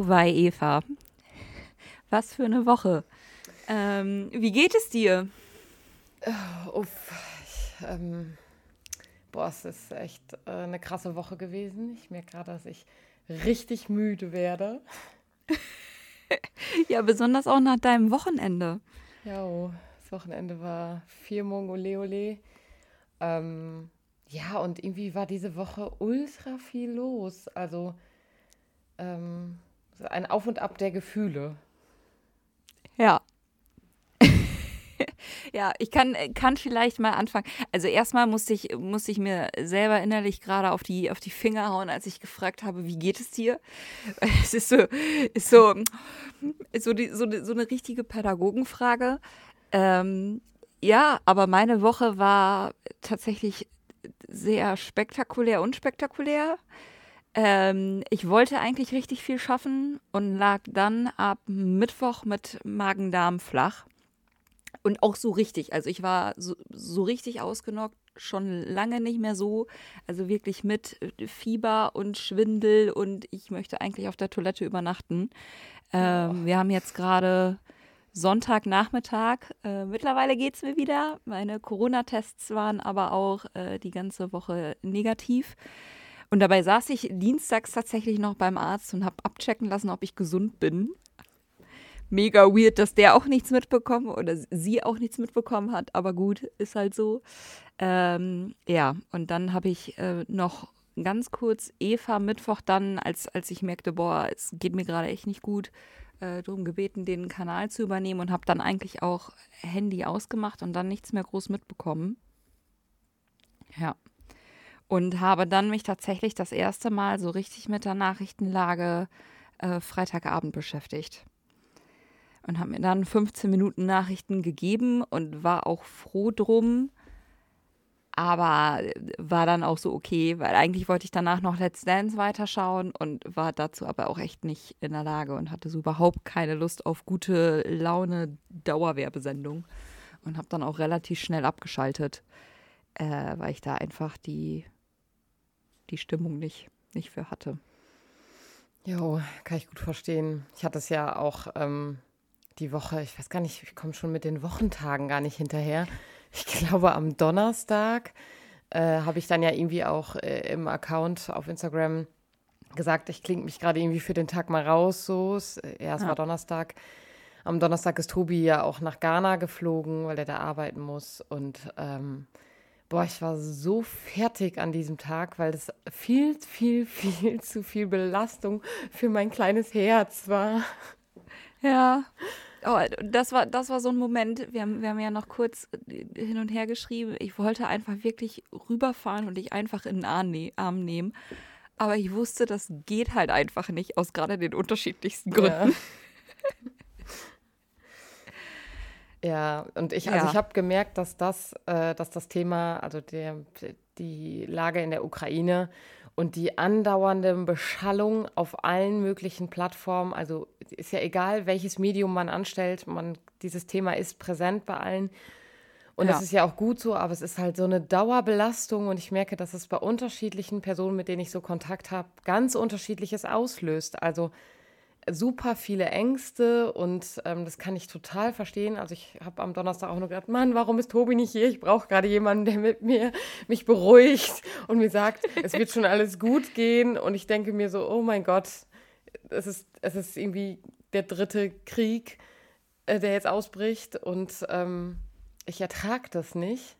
Oh wei, Eva. Was für eine Woche. Ähm, wie geht es dir? Oh, uff. Ich, ähm, boah, es ist echt äh, eine krasse Woche gewesen. Ich merke gerade, dass ich richtig müde werde. ja, besonders auch nach deinem Wochenende. Ja, oh, das Wochenende war vier Mongo Ole. Ähm, ja, und irgendwie war diese Woche ultra viel los. Also ähm, ein Auf und Ab der Gefühle. Ja. ja, ich kann, kann vielleicht mal anfangen. Also erstmal musste ich, musste ich mir selber innerlich gerade auf die, auf die Finger hauen, als ich gefragt habe, wie geht es dir? Es ist so, ist so, ist so, die, so, so eine richtige Pädagogenfrage. Ähm, ja, aber meine Woche war tatsächlich sehr spektakulär, unspektakulär. Ähm, ich wollte eigentlich richtig viel schaffen und lag dann ab Mittwoch mit Magen-Darm flach. Und auch so richtig. Also ich war so, so richtig ausgenockt, schon lange nicht mehr so. Also wirklich mit Fieber und Schwindel und ich möchte eigentlich auf der Toilette übernachten. Ähm, wir haben jetzt gerade Sonntagnachmittag. Äh, mittlerweile geht es mir wieder. Meine Corona-Tests waren aber auch äh, die ganze Woche negativ. Und dabei saß ich dienstags tatsächlich noch beim Arzt und habe abchecken lassen, ob ich gesund bin. Mega weird, dass der auch nichts mitbekommen oder sie auch nichts mitbekommen hat, aber gut, ist halt so. Ähm, ja, und dann habe ich äh, noch ganz kurz Eva Mittwoch dann, als, als ich merkte, boah, es geht mir gerade echt nicht gut, äh, darum gebeten, den Kanal zu übernehmen und habe dann eigentlich auch Handy ausgemacht und dann nichts mehr groß mitbekommen. Ja und habe dann mich tatsächlich das erste Mal so richtig mit der Nachrichtenlage äh, Freitagabend beschäftigt. Und habe mir dann 15 Minuten Nachrichten gegeben und war auch froh drum. Aber war dann auch so okay, weil eigentlich wollte ich danach noch Let's Dance weiterschauen und war dazu aber auch echt nicht in der Lage und hatte so überhaupt keine Lust auf gute Laune Dauerwerbesendung und habe dann auch relativ schnell abgeschaltet, äh, weil ich da einfach die die Stimmung nicht, nicht für hatte. Jo, kann ich gut verstehen. Ich hatte es ja auch ähm, die Woche, ich weiß gar nicht, ich komme schon mit den Wochentagen gar nicht hinterher. Ich glaube, am Donnerstag äh, habe ich dann ja irgendwie auch äh, im Account auf Instagram gesagt, ich klinge mich gerade irgendwie für den Tag mal raus. So, es, äh, ja, es ja. war Donnerstag. Am Donnerstag ist Tobi ja auch nach Ghana geflogen, weil er da arbeiten muss. Und ähm, Boah, ich war so fertig an diesem Tag, weil das viel, viel, viel zu viel Belastung für mein kleines Herz war. Ja. Oh, das war, das war so ein Moment, wir haben, wir haben ja noch kurz hin und her geschrieben. Ich wollte einfach wirklich rüberfahren und dich einfach in den ne-, Arm nehmen. Aber ich wusste, das geht halt einfach nicht, aus gerade den unterschiedlichsten Gründen. Ja. Ja, und ich, also ja. ich habe gemerkt, dass das, äh, dass das Thema, also der, die Lage in der Ukraine und die andauernde Beschallung auf allen möglichen Plattformen, also ist ja egal, welches Medium man anstellt, man, dieses Thema ist präsent bei allen. Und ja. das ist ja auch gut so, aber es ist halt so eine Dauerbelastung und ich merke, dass es bei unterschiedlichen Personen, mit denen ich so Kontakt habe, ganz unterschiedliches auslöst. Also super viele Ängste und ähm, das kann ich total verstehen. Also ich habe am Donnerstag auch nur gedacht, Mann, warum ist Tobi nicht hier? Ich brauche gerade jemanden, der mit mir mich beruhigt und mir sagt, es wird schon alles gut gehen. Und ich denke mir so, oh mein Gott, es ist, es ist irgendwie der dritte Krieg, äh, der jetzt ausbricht und ähm, ich ertrage das nicht.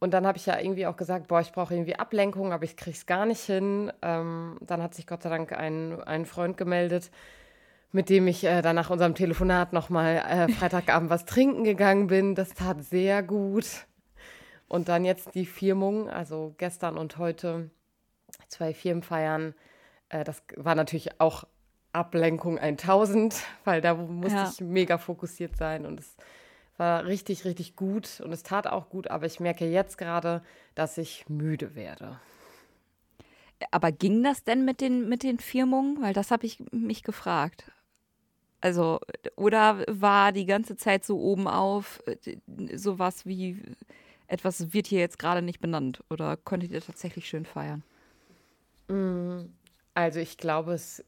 Und dann habe ich ja irgendwie auch gesagt, boah, ich brauche irgendwie Ablenkung, aber ich kriege es gar nicht hin. Ähm, dann hat sich Gott sei Dank ein, ein Freund gemeldet, mit dem ich äh, dann nach unserem Telefonat nochmal äh, Freitagabend was trinken gegangen bin. Das tat sehr gut. Und dann jetzt die Firmung, also gestern und heute zwei Firmenfeiern. Äh, das war natürlich auch Ablenkung 1000, weil da musste ja. ich mega fokussiert sein und es war richtig, richtig gut und es tat auch gut, aber ich merke jetzt gerade, dass ich müde werde. Aber ging das denn mit den, mit den Firmungen? Weil das habe ich mich gefragt. Also, oder war die ganze Zeit so oben auf äh, sowas wie etwas wird hier jetzt gerade nicht benannt? Oder konntet ihr tatsächlich schön feiern? Mm, also ich glaube, es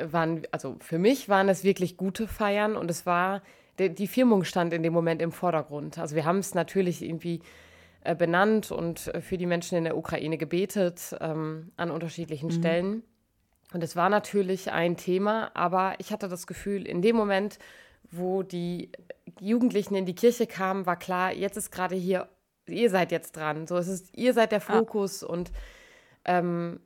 waren, also für mich waren es wirklich gute Feiern und es war, die, die Firmung stand in dem Moment im Vordergrund. Also wir haben es natürlich irgendwie äh, benannt und äh, für die Menschen in der Ukraine gebetet ähm, an unterschiedlichen mhm. Stellen. Und es war natürlich ein Thema, aber ich hatte das Gefühl, in dem Moment, wo die Jugendlichen in die Kirche kamen, war klar, jetzt ist gerade hier, ihr seid jetzt dran. So, es ist, ihr seid der Fokus ah. und ähm,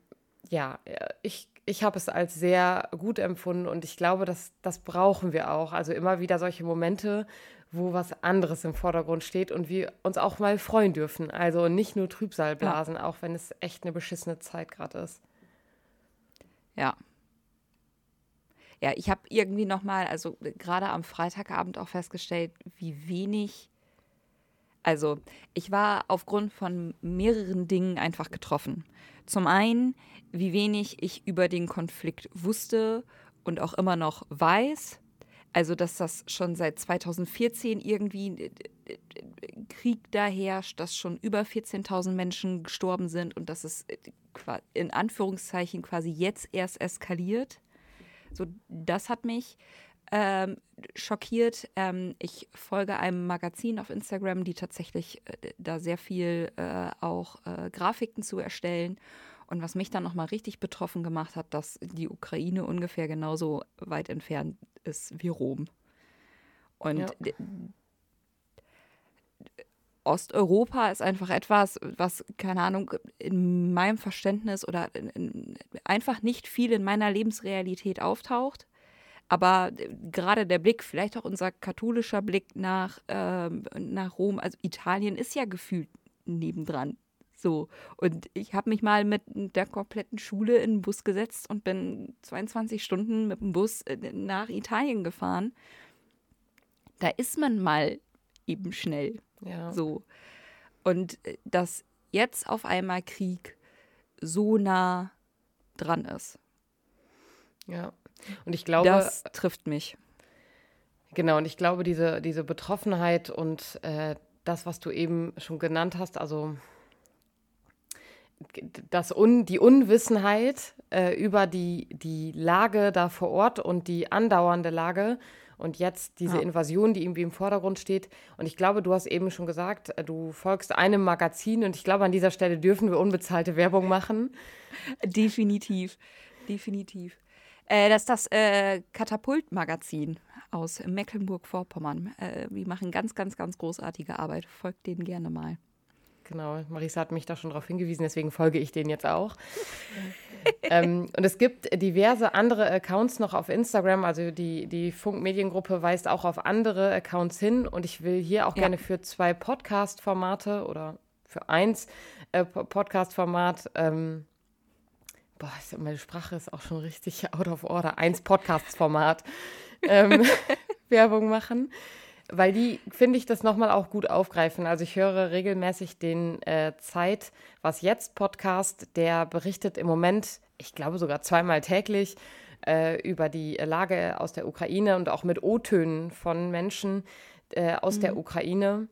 ja, ich, ich habe es als sehr gut empfunden und ich glaube, dass, das brauchen wir auch. Also immer wieder solche Momente, wo was anderes im Vordergrund steht und wir uns auch mal freuen dürfen. Also nicht nur Trübsal blasen, ja. auch wenn es echt eine beschissene Zeit gerade ist. Ja. Ja, ich habe irgendwie noch mal, also gerade am Freitagabend auch festgestellt, wie wenig also, ich war aufgrund von mehreren Dingen einfach getroffen. Zum einen, wie wenig ich über den Konflikt wusste und auch immer noch weiß. Also, dass das schon seit 2014 irgendwie äh, äh, Krieg da herrscht, dass schon über 14.000 Menschen gestorben sind und dass es äh, in Anführungszeichen quasi jetzt erst eskaliert. So, das hat mich ähm, schockiert. Ähm, ich folge einem Magazin auf Instagram, die tatsächlich äh, da sehr viel äh, auch äh, Grafiken zu erstellen. Und was mich dann nochmal richtig betroffen gemacht hat, dass die Ukraine ungefähr genauso weit entfernt ist wie Rom. Und ja. Osteuropa ist einfach etwas, was, keine Ahnung, in meinem Verständnis oder in, in, einfach nicht viel in meiner Lebensrealität auftaucht. Aber gerade der Blick, vielleicht auch unser katholischer Blick nach, ähm, nach Rom, also Italien ist ja gefühlt nebendran. So. Und ich habe mich mal mit der kompletten Schule in den Bus gesetzt und bin 22 Stunden mit dem Bus äh, nach Italien gefahren. Da ist man mal eben schnell. Ja. So. Und äh, dass jetzt auf einmal Krieg so nah dran ist. Ja. Und ich glaube. Das trifft mich. Genau, und ich glaube, diese, diese Betroffenheit und äh, das, was du eben schon genannt hast, also das Un, die Unwissenheit äh, über die, die Lage da vor Ort und die andauernde Lage und jetzt diese ja. Invasion, die irgendwie im Vordergrund steht. Und ich glaube, du hast eben schon gesagt, äh, du folgst einem Magazin und ich glaube, an dieser Stelle dürfen wir unbezahlte Werbung machen. Definitiv, definitiv. Äh, das ist das äh, Katapult-Magazin aus Mecklenburg-Vorpommern. Äh, die machen ganz, ganz, ganz großartige Arbeit. Folgt denen gerne mal. Genau, Marisa hat mich da schon darauf hingewiesen, deswegen folge ich denen jetzt auch. ähm, und es gibt diverse andere Accounts noch auf Instagram. Also die, die Funk-Mediengruppe weist auch auf andere Accounts hin. Und ich will hier auch ja. gerne für zwei Podcast-Formate oder für eins äh, Podcast-Format ähm, boah, meine Sprache ist auch schon richtig out of order, eins Podcast-Format ähm, Werbung machen, weil die, finde ich, das nochmal auch gut aufgreifen. Also ich höre regelmäßig den äh, Zeit, was jetzt Podcast, der berichtet im Moment, ich glaube sogar zweimal täglich, äh, über die Lage aus der Ukraine und auch mit O-Tönen von Menschen äh, aus mhm. der Ukraine.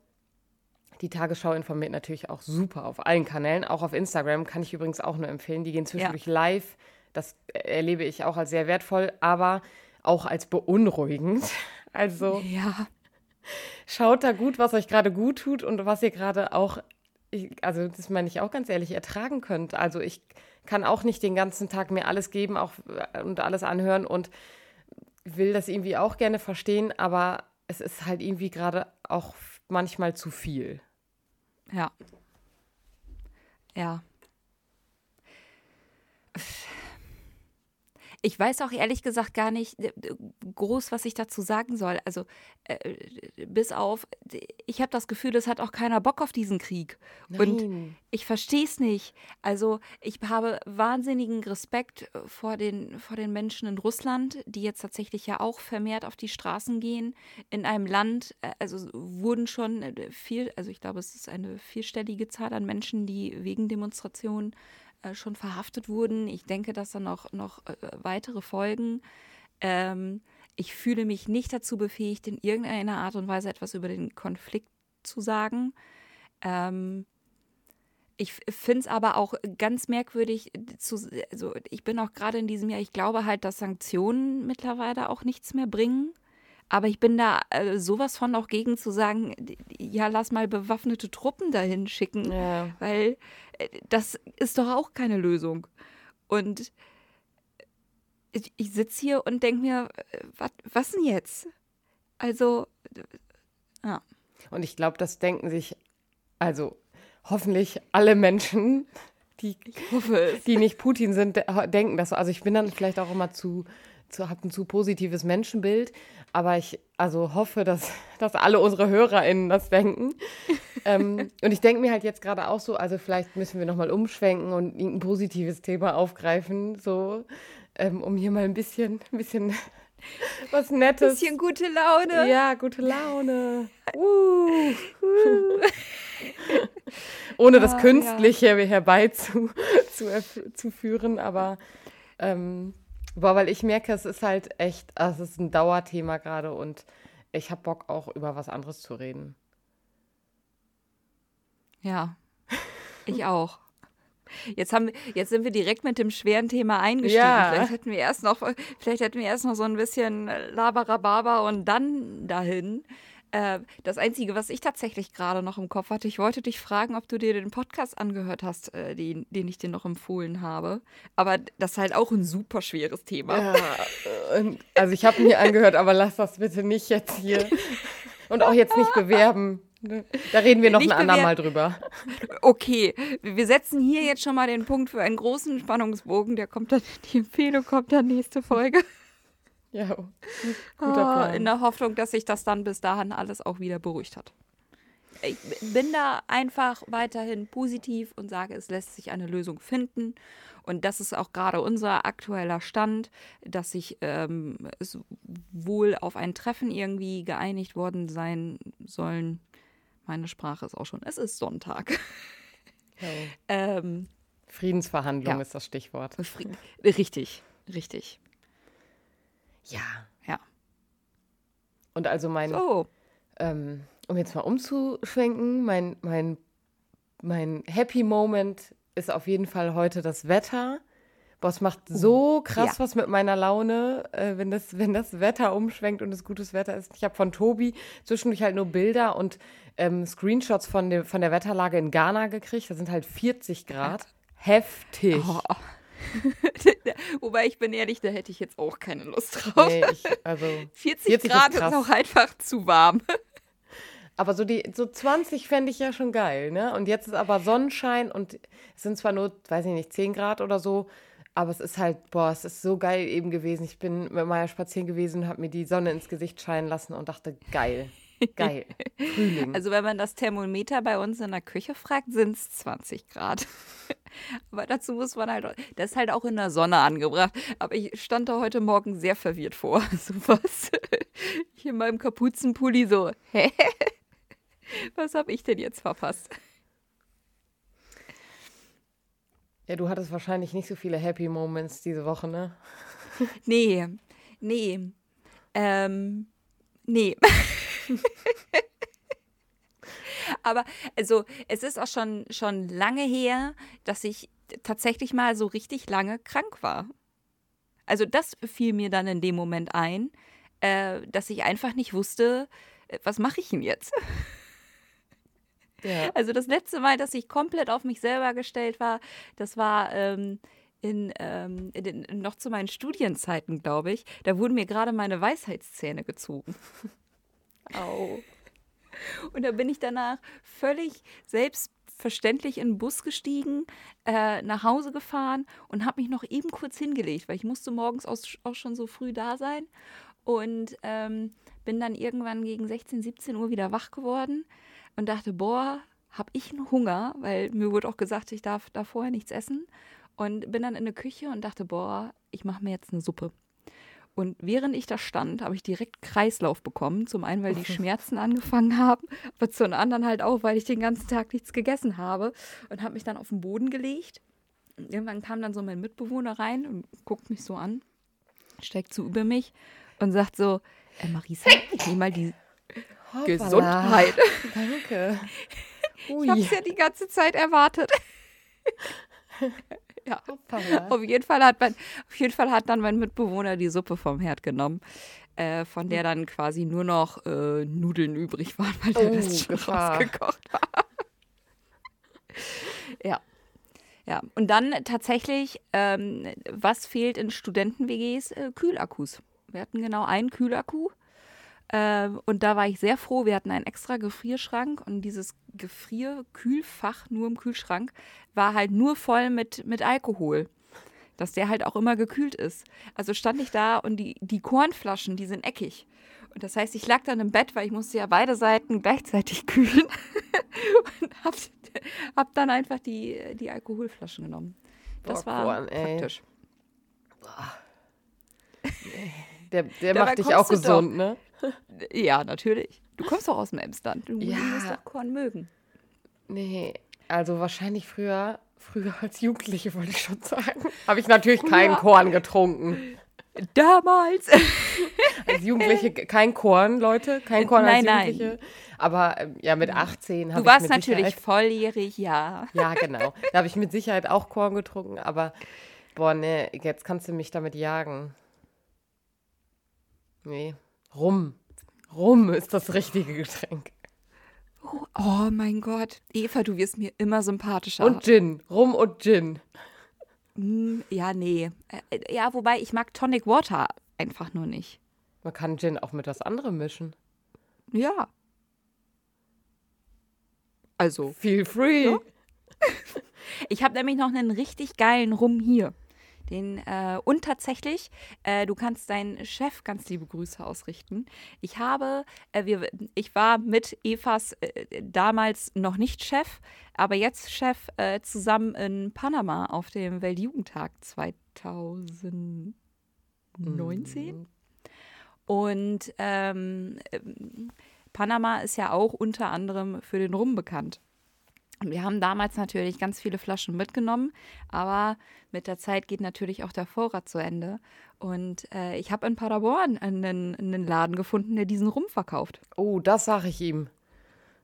Die Tagesschau informiert natürlich auch super auf allen Kanälen, auch auf Instagram kann ich übrigens auch nur empfehlen. Die gehen zwischendurch ja. live. Das erlebe ich auch als sehr wertvoll, aber auch als beunruhigend. Also ja. schaut da gut, was euch gerade gut tut und was ihr gerade auch, also das meine ich auch ganz ehrlich, ertragen könnt. Also ich kann auch nicht den ganzen Tag mir alles geben auch, und alles anhören und will das irgendwie auch gerne verstehen, aber es ist halt irgendwie gerade auch manchmal zu viel. Ja. Ja. Ich weiß auch ehrlich gesagt gar nicht äh, groß, was ich dazu sagen soll. Also äh, bis auf, ich habe das Gefühl, es hat auch keiner Bock auf diesen Krieg. Nein. Und ich verstehe es nicht. Also ich habe wahnsinnigen Respekt vor den, vor den Menschen in Russland, die jetzt tatsächlich ja auch vermehrt auf die Straßen gehen. In einem Land, äh, also wurden schon äh, viel, also ich glaube, es ist eine vierstellige Zahl an Menschen, die wegen Demonstrationen äh, schon verhaftet wurden. Ich denke, dass da noch, noch äh, weitere folgen. Ähm, ich fühle mich nicht dazu befähigt, in irgendeiner Art und Weise etwas über den Konflikt zu sagen. Ähm, ich finde es aber auch ganz merkwürdig zu, also ich bin auch gerade in diesem Jahr, ich glaube halt, dass Sanktionen mittlerweile auch nichts mehr bringen. Aber ich bin da äh, sowas von auch gegen zu sagen, ja, lass mal bewaffnete Truppen dahin schicken, ja. weil äh, das ist doch auch keine Lösung. Und ich, ich sitze hier und denke mir, äh, wat, was denn jetzt? Also, ja. Und ich glaube, das denken sich, also hoffentlich alle Menschen, die, die nicht Putin sind, denken das. Also ich bin dann vielleicht auch immer zu, zu habe ein zu positives Menschenbild, aber ich also hoffe, dass, dass alle unsere HörerInnen das denken. ähm, und ich denke mir halt jetzt gerade auch so, also vielleicht müssen wir nochmal umschwenken und ein positives Thema aufgreifen, so, ähm, um hier mal ein bisschen, ein bisschen was Nettes. Ein bisschen gute Laune. Ja, gute Laune. Uh. Ohne das ah, Künstliche ja. herbeizuführen, aber ähm, boah, weil ich merke, es ist halt echt, es ist ein Dauerthema gerade und ich habe Bock auch über was anderes zu reden. Ja, ich auch. Jetzt, haben, jetzt sind wir direkt mit dem schweren Thema eingestiegen. Ja. Vielleicht hätten wir erst noch, vielleicht hätten wir erst noch so ein bisschen Labarababa und dann dahin. Äh, das Einzige, was ich tatsächlich gerade noch im Kopf hatte, ich wollte dich fragen, ob du dir den Podcast angehört hast, äh, den, den ich dir noch empfohlen habe. Aber das ist halt auch ein super schweres Thema. Ja, äh, also ich habe mir angehört, aber lass das bitte nicht jetzt hier und auch jetzt nicht bewerben. Da reden wir noch ein andermal drüber. Okay, wir setzen hier jetzt schon mal den Punkt für einen großen Spannungsbogen. Der kommt dann, die Empfehlung kommt dann nächste Folge. Ja, guter ah, Plan. In der Hoffnung, dass sich das dann bis dahin alles auch wieder beruhigt hat. Ich bin da einfach weiterhin positiv und sage, es lässt sich eine Lösung finden. Und das ist auch gerade unser aktueller Stand, dass sich ähm, wohl auf ein Treffen irgendwie geeinigt worden sein sollen. Meine Sprache ist auch schon, es ist Sonntag. Okay. ähm, Friedensverhandlung ja. ist das Stichwort. Frieden. Richtig, richtig. Ja. Ja. Und also mein, so. ähm, um jetzt mal umzuschwenken, mein, mein, mein Happy Moment ist auf jeden Fall heute das Wetter. Boah, es macht so uh, krass ja. was mit meiner Laune, äh, wenn, das, wenn das Wetter umschwenkt und es gutes Wetter ist. Ich habe von Tobi zwischendurch halt nur Bilder und ähm, Screenshots von, dem, von der Wetterlage in Ghana gekriegt. Da sind halt 40 Grad. Heftig. Oh. Wobei ich bin ehrlich, da hätte ich jetzt auch keine Lust drauf. Nee, ich, also 40, 40 Grad ist, ist auch einfach zu warm. Aber so die so 20 fände ich ja schon geil, ne? Und jetzt ist aber Sonnenschein und es sind zwar nur, weiß ich nicht, 10 Grad oder so, aber es ist halt, boah, es ist so geil eben gewesen. Ich bin mit Maya spazieren gewesen, habe mir die Sonne ins Gesicht scheinen lassen und dachte, geil. Geil. Frühling. Also wenn man das Thermometer bei uns in der Küche fragt, sind es 20 Grad. Aber dazu muss man halt, das ist halt auch in der Sonne angebracht. Aber ich stand da heute Morgen sehr verwirrt vor. So was. Ich in meinem Kapuzenpulli so, hä? Was habe ich denn jetzt verpasst? Ja, du hattest wahrscheinlich nicht so viele Happy Moments diese Woche, ne? Nee, nee. Ähm, nee. Aber also es ist auch schon, schon lange her, dass ich tatsächlich mal so richtig lange krank war. Also das fiel mir dann in dem Moment ein, äh, dass ich einfach nicht wusste, äh, was mache ich denn jetzt? Ja. Also das letzte Mal, dass ich komplett auf mich selber gestellt war, das war ähm, in, ähm, in den, noch zu meinen Studienzeiten, glaube ich. Da wurden mir gerade meine Weisheitszähne gezogen. Au. Und da bin ich danach völlig selbstverständlich in den Bus gestiegen, äh, nach Hause gefahren und habe mich noch eben kurz hingelegt, weil ich musste morgens auch schon so früh da sein. Und ähm, bin dann irgendwann gegen 16, 17 Uhr wieder wach geworden und dachte, boah, habe ich einen Hunger, weil mir wurde auch gesagt, ich darf da vorher nichts essen. Und bin dann in der Küche und dachte, boah, ich mache mir jetzt eine Suppe. Und während ich da stand, habe ich direkt Kreislauf bekommen. Zum einen, weil die Schmerzen angefangen haben, aber zum anderen halt auch, weil ich den ganzen Tag nichts gegessen habe und habe mich dann auf den Boden gelegt. Und irgendwann kam dann so mein Mitbewohner rein und guckt mich so an, steigt so über mich und sagt so, äh, Marisa, ich nehme mal die Hoppala. Gesundheit. Danke. Ui. Ich habe es ja die ganze Zeit erwartet. ja. Auf jeden, Fall hat mein, auf jeden Fall hat dann mein Mitbewohner die Suppe vom Herd genommen, äh, von der dann quasi nur noch äh, Nudeln übrig waren, weil der oh, Rest schon Gefahr. rausgekocht war. ja. Ja, und dann tatsächlich, ähm, was fehlt in Studenten-WGs? Äh, Kühlakkus. Wir hatten genau einen Kühlakku. Äh, und da war ich sehr froh. Wir hatten einen extra Gefrierschrank und dieses Gefrierkühlfach nur im Kühlschrank war halt nur voll mit, mit Alkohol. Dass der halt auch immer gekühlt ist. Also stand ich da und die, die Kornflaschen, die sind eckig. Und das heißt, ich lag dann im Bett, weil ich musste ja beide Seiten gleichzeitig kühlen. und hab, hab dann einfach die, die Alkoholflaschen genommen. Das Boah, war Korn, praktisch. Der, der macht dich auch gesund, doch. ne? Ja, natürlich. Du kommst doch aus dem Emsland. Du ja. musst doch Korn mögen. Nee, also wahrscheinlich früher, früher als Jugendliche, wollte ich schon sagen, habe ich natürlich keinen Korn getrunken. Damals. als Jugendliche kein Korn, Leute, kein Korn nein, als Jugendliche. Nein. Aber ähm, ja, mit 18 habe ich. Du warst natürlich Sicherheit, volljährig, ja. Ja, genau. Da habe ich mit Sicherheit auch Korn getrunken, aber boah, nee, jetzt kannst du mich damit jagen. Nee. Rum. Rum ist das richtige Getränk. Oh mein Gott. Eva, du wirst mir immer sympathischer. Und Gin. Rum und Gin. Mm, ja, nee. Äh, ja, wobei ich mag Tonic Water einfach nur nicht. Man kann Gin auch mit was anderem mischen. Ja. Also. Feel free. Ja. Ich habe nämlich noch einen richtig geilen Rum hier. Den, äh, und tatsächlich, äh, du kannst deinen Chef ganz liebe Grüße ausrichten. Ich habe, äh, wir, ich war mit Evas äh, damals noch nicht Chef, aber jetzt Chef äh, zusammen in Panama auf dem Weltjugendtag 2019. Mhm. Und ähm, Panama ist ja auch unter anderem für den Rum bekannt. Wir haben damals natürlich ganz viele Flaschen mitgenommen, aber mit der Zeit geht natürlich auch der Vorrat zu Ende. Und äh, ich habe in Paderborn einen, einen, Laden gefunden, der diesen Rum verkauft. Oh, das sage ich ihm.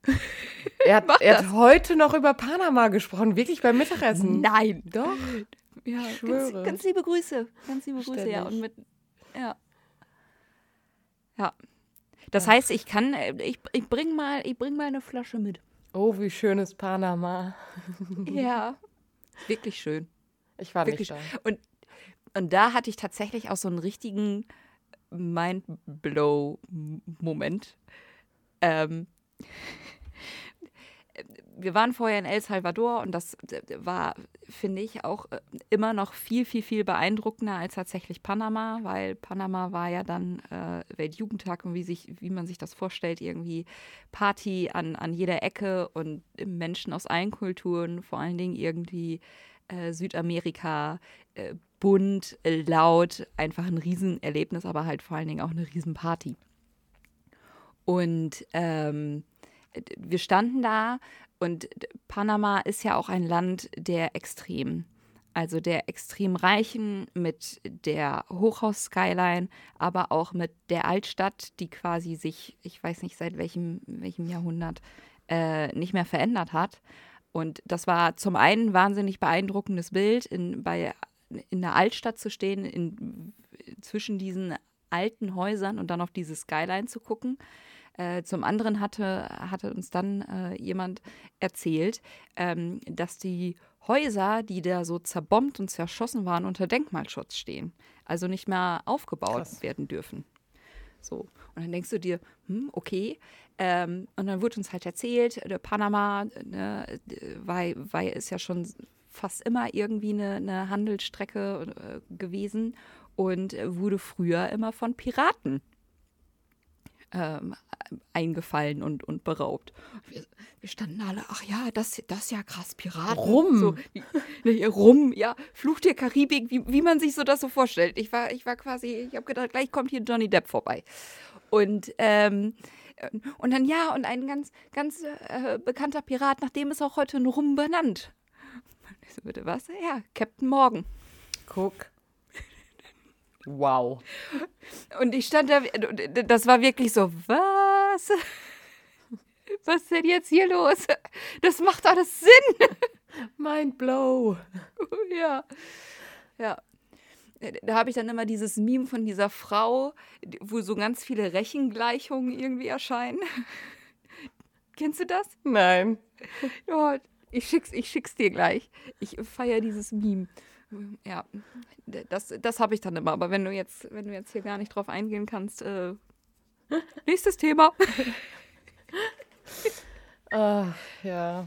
er, hat, er hat, heute noch über Panama gesprochen, wirklich beim Mittagessen. Nein. Doch. Ja, ich schwöre. Ganz, ganz liebe Grüße. Ganz liebe Grüße, Ständig. ja. Und mit, ja. Ja. Das ja. heißt, ich kann, äh, ich, ich bring mal, ich bring mal eine Flasche mit. Oh, wie schön ist Panama. ja, wirklich schön. Ich war wirklich nicht da. Und, und da hatte ich tatsächlich auch so einen richtigen Mindblow-Moment. Ähm, wir waren vorher in El Salvador und das war, finde ich, auch äh, immer noch viel, viel, viel beeindruckender als tatsächlich Panama, weil Panama war ja dann äh, Weltjugendtag und wie, sich, wie man sich das vorstellt, irgendwie Party an, an jeder Ecke und Menschen aus allen Kulturen, vor allen Dingen irgendwie äh, Südamerika, äh, bunt, laut, einfach ein Riesenerlebnis, aber halt vor allen Dingen auch eine Riesenparty. Und ähm, wir standen da und Panama ist ja auch ein Land der Extremen. Also der extrem Reichen mit der Hochhaus-Skyline, aber auch mit der Altstadt, die quasi sich, ich weiß nicht seit welchem, welchem Jahrhundert, äh, nicht mehr verändert hat. Und das war zum einen ein wahnsinnig beeindruckendes Bild, in, bei, in der Altstadt zu stehen, in, zwischen diesen alten Häusern und dann auf diese Skyline zu gucken. Äh, zum anderen hatte, hatte uns dann äh, jemand erzählt, ähm, dass die Häuser, die da so zerbombt und zerschossen waren, unter Denkmalschutz stehen. Also nicht mehr aufgebaut Krass. werden dürfen. So. Und dann denkst du dir, hm, okay. Ähm, und dann wurde uns halt erzählt, der Panama, ne, weil, weil ist ja schon fast immer irgendwie eine, eine Handelsstrecke äh, gewesen und wurde früher immer von Piraten ähm, eingefallen und, und beraubt. Wir, wir, standen alle, ach ja, das, das ist ja krass, Piraten. Rum. So, ne, rum, ja, Fluch der Karibik, wie, wie man sich so das so vorstellt. Ich war, ich war quasi, ich habe gedacht, gleich kommt hier Johnny Depp vorbei. Und, ähm, und dann ja, und ein ganz, ganz äh, bekannter Pirat, nach dem ist auch heute ein Rum benannt. Ich so, bitte was? Ja, Captain Morgan. Guck. Wow. Und ich stand da, das war wirklich so, was? Was ist denn jetzt hier los? Das macht alles Sinn. Mind blow. Ja. Ja. Da habe ich dann immer dieses Meme von dieser Frau, wo so ganz viele Rechengleichungen irgendwie erscheinen. Kennst du das? Nein. Ja, ich schick's, ich schick's dir gleich. Ich feiere dieses Meme. Ja, das, das habe ich dann immer. Aber wenn du jetzt, wenn du jetzt hier gar nicht drauf eingehen kannst, äh, nächstes Thema. Ach, ja.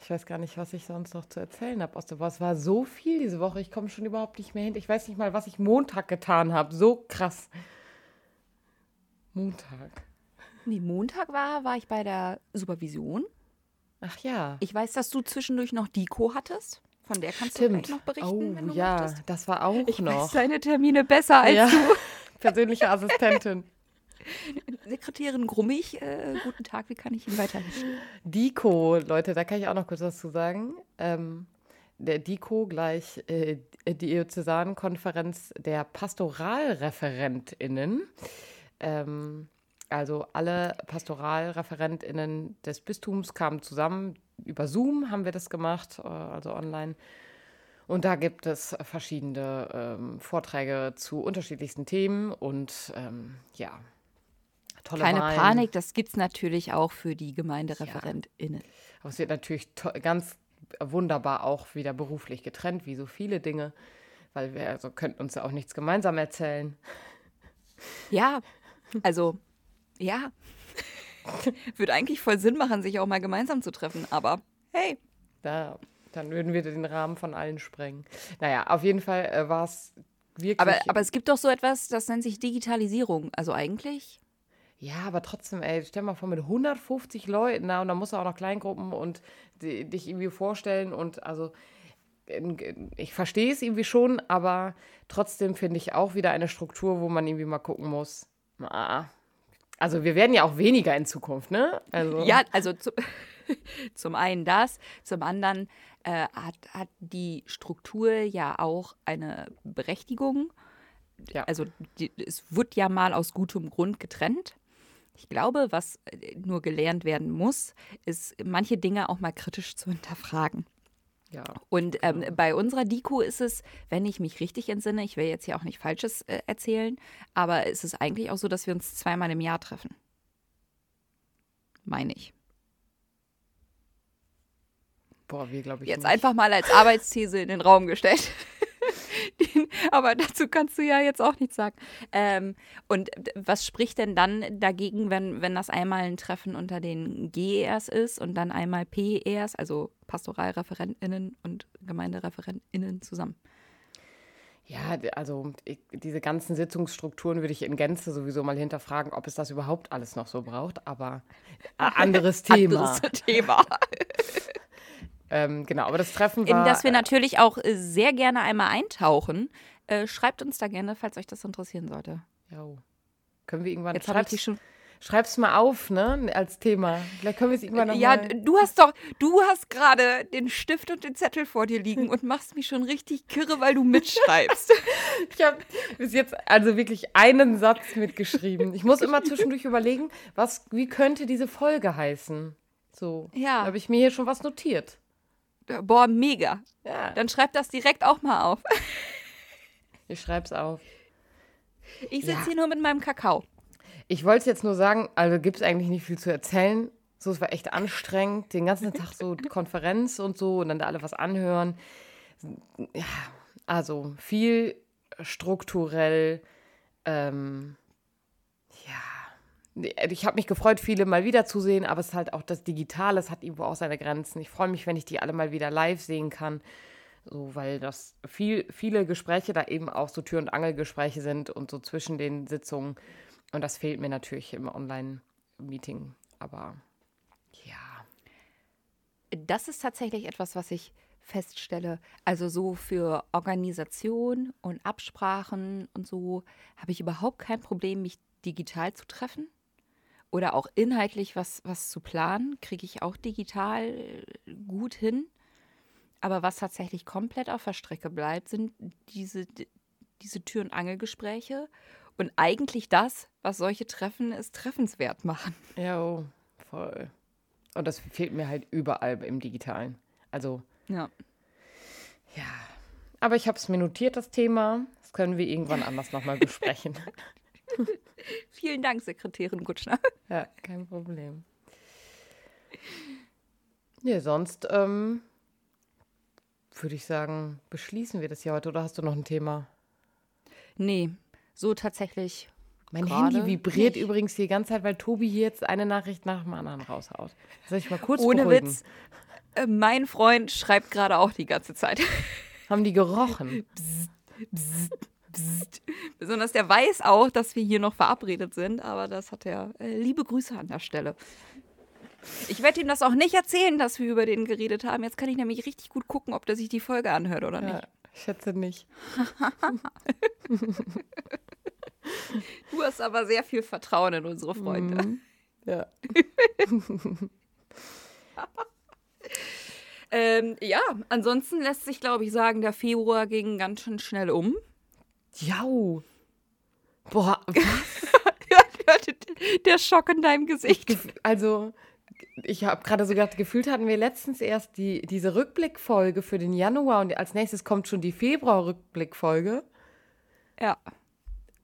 Ich weiß gar nicht, was ich sonst noch zu erzählen habe aus der Woche. Es war so viel diese Woche, ich komme schon überhaupt nicht mehr hin. Ich weiß nicht mal, was ich Montag getan habe. So krass. Montag. Nee, Montag war, war ich bei der Supervision. Ach ja. Ich weiß, dass du zwischendurch noch Diko hattest. Von der kannst Stimmt. du noch berichten, oh, wenn du ja, möchtest. das war auch ich noch. Weiß deine Termine besser als ja. du. Persönliche Assistentin. Sekretärin Grummig, äh, guten Tag, wie kann ich Ihnen weiterhelfen? Diko, Leute, da kann ich auch noch kurz was zu sagen. Ähm, der Diko gleich äh, die Diözesankonferenz der PastoralreferentInnen. Ähm, also alle PastoralreferentInnen des Bistums kamen zusammen. Über Zoom haben wir das gemacht, äh, also online. Und da gibt es verschiedene ähm, Vorträge zu unterschiedlichsten Themen und ähm, ja, tolle Keine Wahlen. Panik, das gibt es natürlich auch für die GemeindereferentInnen. Ja. Aber es wird natürlich ganz wunderbar auch wieder beruflich getrennt, wie so viele Dinge, weil wir also könnten uns ja auch nichts gemeinsam erzählen. Ja, also ja, würde eigentlich voll Sinn machen, sich auch mal gemeinsam zu treffen, aber hey. Da, dann würden wir den Rahmen von allen sprengen. Naja, auf jeden Fall äh, war es wirklich. Aber, aber es gibt doch so etwas, das nennt sich Digitalisierung. Also eigentlich. Ja, aber trotzdem, ey, stell mal vor, mit 150 Leuten, na, und dann musst du auch noch Kleingruppen und die, dich irgendwie vorstellen und also ich verstehe es irgendwie schon, aber trotzdem finde ich auch wieder eine Struktur, wo man irgendwie mal gucken muss. Ah, also wir werden ja auch weniger in Zukunft, ne? Also. Ja, also zu, zum einen das, zum anderen äh, hat, hat die Struktur ja auch eine Berechtigung. Ja. Also die, es wird ja mal aus gutem Grund getrennt. Ich glaube, was äh, nur gelernt werden muss, ist manche Dinge auch mal kritisch zu hinterfragen. Ja, und ähm, bei unserer Diko ist es, wenn ich mich richtig entsinne, ich will jetzt hier auch nicht Falsches äh, erzählen, aber es ist eigentlich auch so, dass wir uns zweimal im Jahr treffen. Meine ich. Boah, wir glaube ich. Jetzt nicht. einfach mal als Arbeitsthese in den Raum gestellt. aber dazu kannst du ja jetzt auch nichts sagen. Ähm, und was spricht denn dann dagegen, wenn, wenn das einmal ein Treffen unter den GERs ist und dann einmal PERs, also PastoralreferentInnen und GemeindereferentInnen zusammen? Ja, also ich, diese ganzen Sitzungsstrukturen würde ich in Gänze sowieso mal hinterfragen, ob es das überhaupt alles noch so braucht, aber äh, anderes Thema. anderes Thema. Ähm, genau, aber das Treffen war. In das wir natürlich auch äh, sehr gerne einmal eintauchen. Äh, schreibt uns da gerne, falls euch das interessieren sollte. Jo. Können wir irgendwann. Jetzt habe ich schon. Schreib's mal auf, ne, als Thema. Vielleicht können wir es irgendwann noch Ja, mal. du hast doch, du hast gerade den Stift und den Zettel vor dir liegen und machst mich schon richtig kirre, weil du mitschreibst. ich habe bis jetzt also wirklich einen Satz mitgeschrieben. Ich muss immer zwischendurch überlegen, was, wie könnte diese Folge heißen. So, ja. habe ich mir hier schon was notiert. Boah, mega. Ja. Dann schreib das direkt auch mal auf. ich schreib's auf. Ich sitze ja. hier nur mit meinem Kakao. Ich wollte jetzt nur sagen, also gibt es eigentlich nicht viel zu erzählen. So, es war echt anstrengend, den ganzen Tag so Konferenz und so und dann da alle was anhören. Ja, also viel strukturell, ähm, ich habe mich gefreut, viele mal wiederzusehen, aber es ist halt auch das Digitale, es hat irgendwo auch seine Grenzen. Ich freue mich, wenn ich die alle mal wieder live sehen kann, so weil das viel, viele Gespräche da eben auch so Tür- und Angelgespräche sind und so zwischen den Sitzungen. Und das fehlt mir natürlich im Online-Meeting, aber ja. Das ist tatsächlich etwas, was ich feststelle. Also so für Organisation und Absprachen und so habe ich überhaupt kein Problem, mich digital zu treffen oder auch inhaltlich was, was zu planen, kriege ich auch digital äh, gut hin. Aber was tatsächlich komplett auf der Strecke bleibt, sind diese, diese Tür- und Angelgespräche und eigentlich das, was solche Treffen es treffenswert machen. Ja, oh, voll. Und das fehlt mir halt überall im Digitalen. Also. Ja. Ja. Aber ich habe es mir notiert, das Thema. Das können wir irgendwann anders nochmal besprechen. Vielen Dank, Sekretärin Gutschner. Ja, kein Problem. Ja, sonst ähm, würde ich sagen, beschließen wir das hier heute. Oder hast du noch ein Thema? Nee, so tatsächlich. Mein Handy vibriert nicht. übrigens die ganze Zeit, weil Tobi hier jetzt eine Nachricht nach dem anderen raushaut. Soll ich mal kurz Ohne beruhigen? Witz. Äh, mein Freund schreibt gerade auch die ganze Zeit. Haben die gerochen? Bzzt, bzzt, bzzt. Besonders der weiß auch, dass wir hier noch verabredet sind, aber das hat er. Äh, liebe Grüße an der Stelle. Ich werde ihm das auch nicht erzählen, dass wir über den geredet haben. Jetzt kann ich nämlich richtig gut gucken, ob der sich die Folge anhört oder nicht. Ja, ich schätze nicht. du hast aber sehr viel Vertrauen in unsere Freunde. Mhm. Ja. ähm, ja, ansonsten lässt sich, glaube ich, sagen, der Februar ging ganz schön schnell um. Jau. Boah, was? der Schock in deinem Gesicht. Also, ich habe gerade so gedacht, gefühlt hatten wir letztens erst die, diese Rückblickfolge für den Januar und als nächstes kommt schon die Februar-Rückblickfolge. Ja.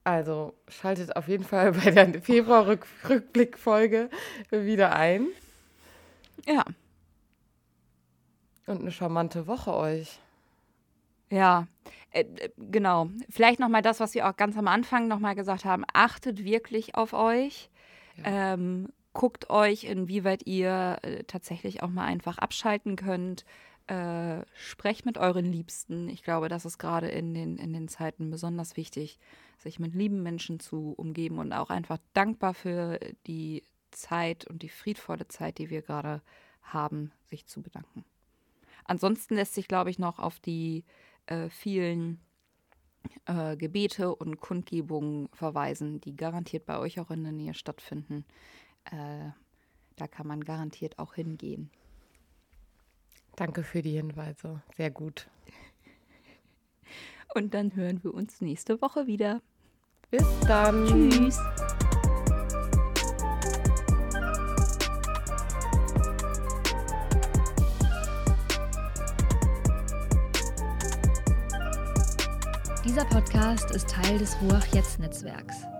Also schaltet auf jeden Fall bei der Februar-Rückblickfolge wieder ein. Ja. Und eine charmante Woche euch. Ja, äh, genau. Vielleicht nochmal das, was wir auch ganz am Anfang nochmal gesagt haben. Achtet wirklich auf euch. Ja. Ähm, guckt euch, inwieweit ihr äh, tatsächlich auch mal einfach abschalten könnt. Äh, sprecht mit euren Liebsten. Ich glaube, das ist gerade in den, in den Zeiten besonders wichtig, sich mit lieben Menschen zu umgeben und auch einfach dankbar für die Zeit und die friedvolle Zeit, die wir gerade haben, sich zu bedanken. Ansonsten lässt sich, glaube ich, noch auf die äh, vielen äh, Gebete und Kundgebungen verweisen, die garantiert bei euch auch in der Nähe stattfinden äh, da kann man garantiert auch hingehen. Danke für die Hinweise. Sehr gut. Und dann hören wir uns nächste Woche wieder. Bis dann. Tschüss. Dieser Podcast ist Teil des Ruach Jetzt Netzwerks.